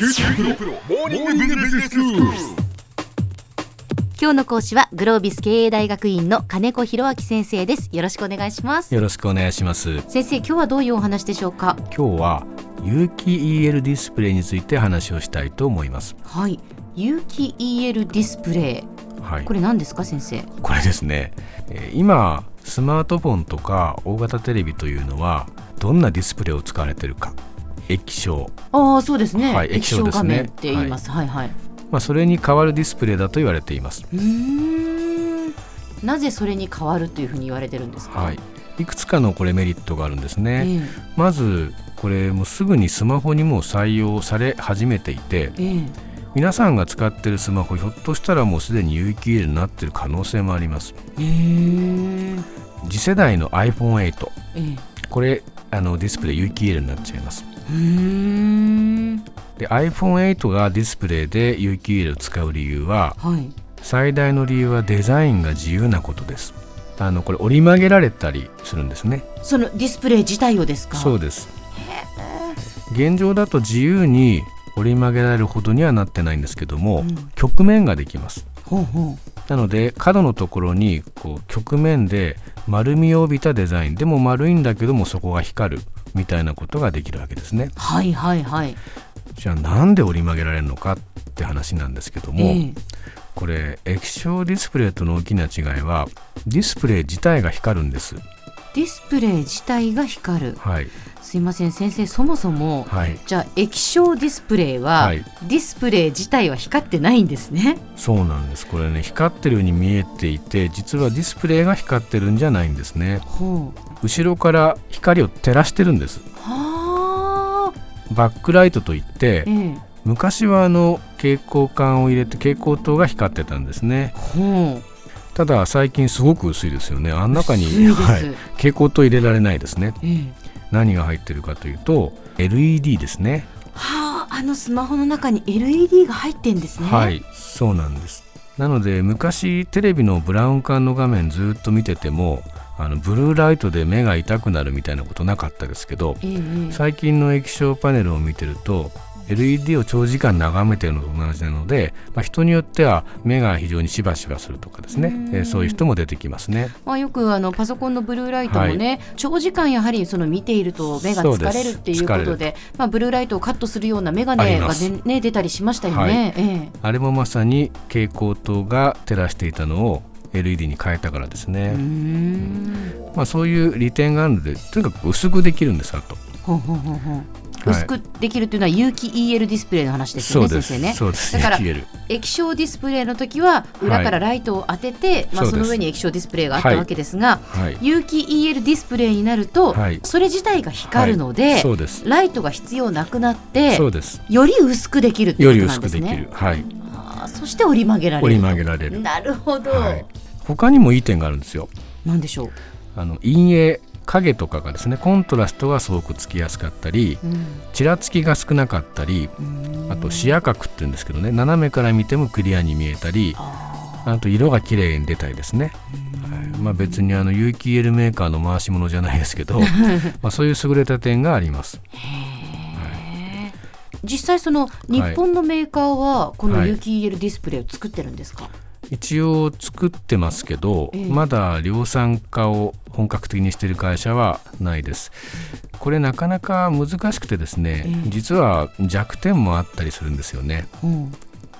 QT プロモーニングビジネススクール今日の講師はグロービス経営大学院の金子博明先生です。よろしくお願いします。よろしくお願いします。先生今日はどういうお話でしょうか？今日は有機 EL ディスプレイについて話をしたいと思います。はい。有機 EL ディスプレイ。はい。これ何ですか先生？これですね。えー今スマートフォンとか大型テレビというのはどんなディスプレイを使われているか液晶、ああそうですね、はい液晶ですね。画面って言います、はい、はいまあ、それに代わるディスプレイだと言われています。うーん。なぜそれに変わるというふうに言われてるんですか？はい。いくつかのこれメリットがあるんですね、えまずこれもうすぐにスマホにも採用され始めていてええ。皆さんが使っているスマホひょっとしたらもうすでに有機 EL になっている可能性もあります。ええ次世代の iPhone8 ええ。これあのディスプレイ有機 EL になっちゃいます。で iPhone8 がディスプレイで有機 EL を使う理由ははい。最大の理由はデザインが自由なことです。あのこれ折り曲げられたりするんですね。そのディスプレイ自体をですか？そうです。現状だと自由に折り曲げられるほどにはなってないんですけども、うん。曲面ができます。ほうほうなので角のところにこう曲面で丸みを帯びたデザインでも丸いんだけどもそこが光るみたいなことができるわけですね。はいはいはい。じゃあなんで折り曲げられるのかって話なんですけども、ええ。これ液晶ディスプレイとの大きな違いはディスプレイ自体が光るんです。ディスプレイ自体が光る。はいすいません。先生そもそもはい。じゃあ液晶ディスプレイは、はい。ディスプレイ自体は光ってないんですね。そうなんです。これね光ってるように見えていて実はディスプレイが光ってるんじゃないんですね。ほう。後ろから光を照らしてるんです。はあ。バックライトといってええ。昔はあの蛍光管を入れて蛍光灯が光ってたんですね。ほう。ただ最近すごく薄いですよね。あん中にはい、蛍光灯入れられないですね。ええ何が入ってるかというと LED ですね。はああのスマホの中に LED が入ってんですね。はいそうなんです。なので昔テレビのブラウン管の画面ずっと見ててもあのブルーライトで目が痛くなるみたいなことなかったですけどええええ。最近の液晶パネルを見てると LED を長時間眺めてるのと同じなので、まあ、人によっては目が非常にしばしばするとかですね。うん。えーそういう人も出てきますね。まあ、よくあのパソコンのブルーライトもね、長時間やはりその見ていると目が疲れるっていうことでまあ、ブルーライトをカットするような眼鏡が、ねね、出たりしましたよね。はい。ええ。あれもまさに蛍光灯が照らしていたのを LED に変えたからですね、ん。まあ、そういう利点があるのでとにかく薄くできるんですあとほうほうほう薄くできるというのは有機 EL ディスプレイの話ですよね、そうです。先生ね。そうです。だから液晶ディスプレイの時は裏からライトを当てて、まあ、その上に液晶ディスプレイがあったわけですが、はい。有機 EL ディスプレイになると、はい。それ自体が光るので、ライトが必要なくなってより薄くできるってよりことなんです薄くできる。ね。はい。あーそして折り曲げられる。折り曲げられる。なるほど。はい。他にもいい点があるんですよ。なんでしょう？あの陰影影とかがですねコントラストがすごくつきやすかったりうん。ちらつきが少なかったりあと視野角っていうんですけどね斜めから見てもクリアに見えたりああと色が綺麗に出たりですね、はい。まあ、別にあの有機 EL メーカーの回し物じゃないですけど まあそういう優れた点があります。実際その日本のメーカーはこのはい。有機 EL ディスプレイを作ってるんですか？一応作ってますけど、ええ。まだ量産化を本格的にしている会社はないです。これなかなか難しくてですね、ええ。実は弱点もあったりするんですよね。うん。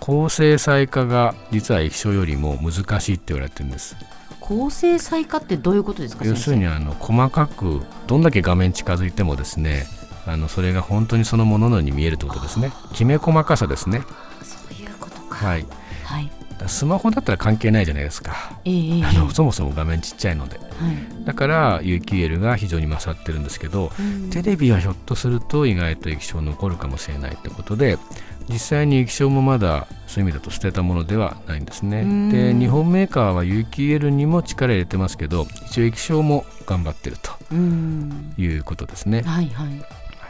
高精細化が実は液晶よりも難しいって言われてるんです。高精細化ってどういうことですか。要するにあの細かくどんだけ画面近づいてもですねあのそれが本当にそのもののように見えるってことですね。きめ細かさですね。そういうことか。はい。はい。スマホだったら関係ないじゃないですか。ええええ。あのそもそも画面ちっちゃいので。はい。だから有機 EL が非常に勝ってるんですけどうん。テレビはひょっとすると意外と液晶残るかもしれないってことで実際に液晶もまだそういう意味だと捨てたものではないんですね。うん。で日本メーカーは有機 EL にも力入れてますけど一応液晶も頑張ってるとうん。いうことですね。はいはい。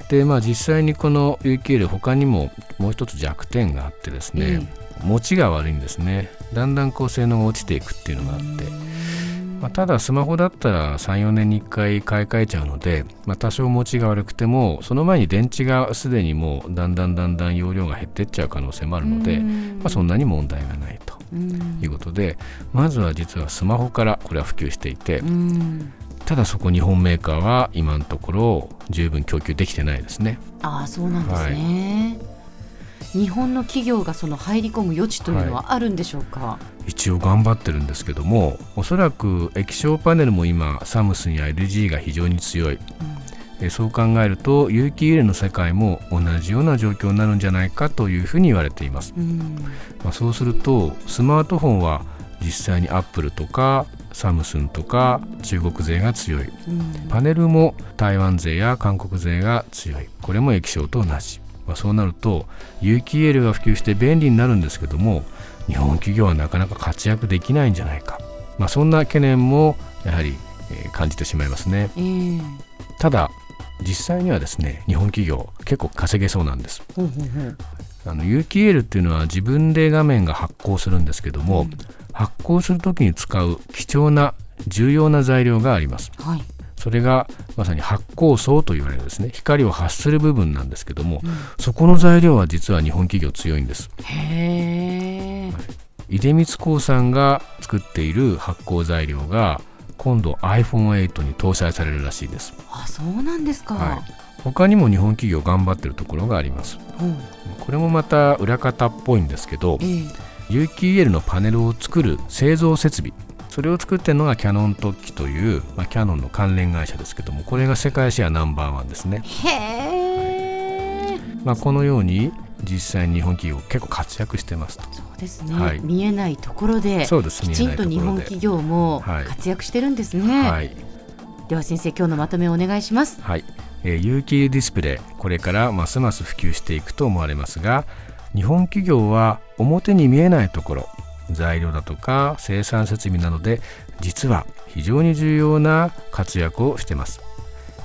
でまあ実際にこの有機 EL 他にももう一つ弱点があってですね、持ちが悪いんですね。だんだんこう性能が落ちていくっていうのがあって。まあ、ただスマホだったら34年に1回買い替えちゃうので、まあ、多少持ちが悪くてもその前に電池がすでにもうだんだんだんだん容量が減ってっちゃう可能性もあるので、まあ、そんなに問題がないということでまずは実はスマホからこれは普及していてただそこ日本メーカーは今のところ十分供給できてないですね。あそうなん。ですね、はい日本の企業がその入り込む余地というのはあるんでしょうか、はい、一応頑張ってるんですけどもおそらく液晶パネルも今サムスンや LG が非常に強い、うん、そう考えると有機 EL の世界も同じような状況になるんじゃないかというふうに言われています、うん、まあ、そうするとスマートフォンは実際にアップルとかサムスンとか中国勢が強い、うん、パネルも台湾勢や韓国勢が強い。これも液晶と同じまあ、そうなると有機 EL が普及して便利になるんですけども日本企業はなかなか活躍できないんじゃないか、まあ、そんな懸念もやはり、えー、感じてしまいますね、えー、ただ実際にはですね日本企業結構稼げそうなんです、あの有機 EL っていうのは自分で画面が発光するんですけども、うん、発光する時に使う貴重な重要な材料があります、はいそれがまさに発光層と言われるですね。光を発する部分なんですけども、うん、そこの材料は実は日本企業強いんです。へえ、出光興産が作っている発光材料が今度 iPhone8 に搭載されるらしいです。あそうなんですか、はい、他にも日本企業頑張ってるところがあります、うん、これもまた裏方っぽいんですけど、えー、有機 EL のパネルを作る製造設備それを作ってるのがキャノン特機という、まあ、キャノンの関連会社ですけどもこれが世界シェアナンバーワンですね。へえ、まあ、このように実際に日本企業結構活躍してますと。そうですね、はい、見えないところでそうです。きちんと日本企業も活躍してるんですね、はい、では先生今日のまとめをお願いします。はい、えー、有機ディスプレイこれからますます普及していくと思われますが日本企業は表に見えないところ材料だとか生産設備などで実は非常に重要な活躍をしています。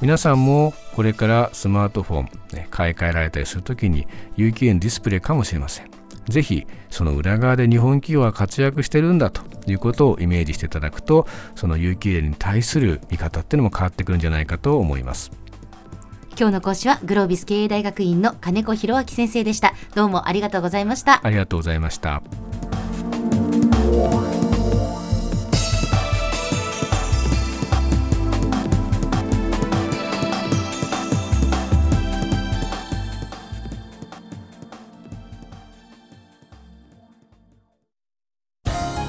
皆さんもこれからスマートフォン、ね、買い替えられたりするときに有機 EL ディスプレイかもしれません。ぜひその裏側で日本企業は活躍してるんだということをイメージしていただくとその有機 EL に対する見方っていうのも変わってくるんじゃないかと思います。今日の講師はグロービス経営大学院の金子博明先生でした。どうもありがとうございました。ありがとうございました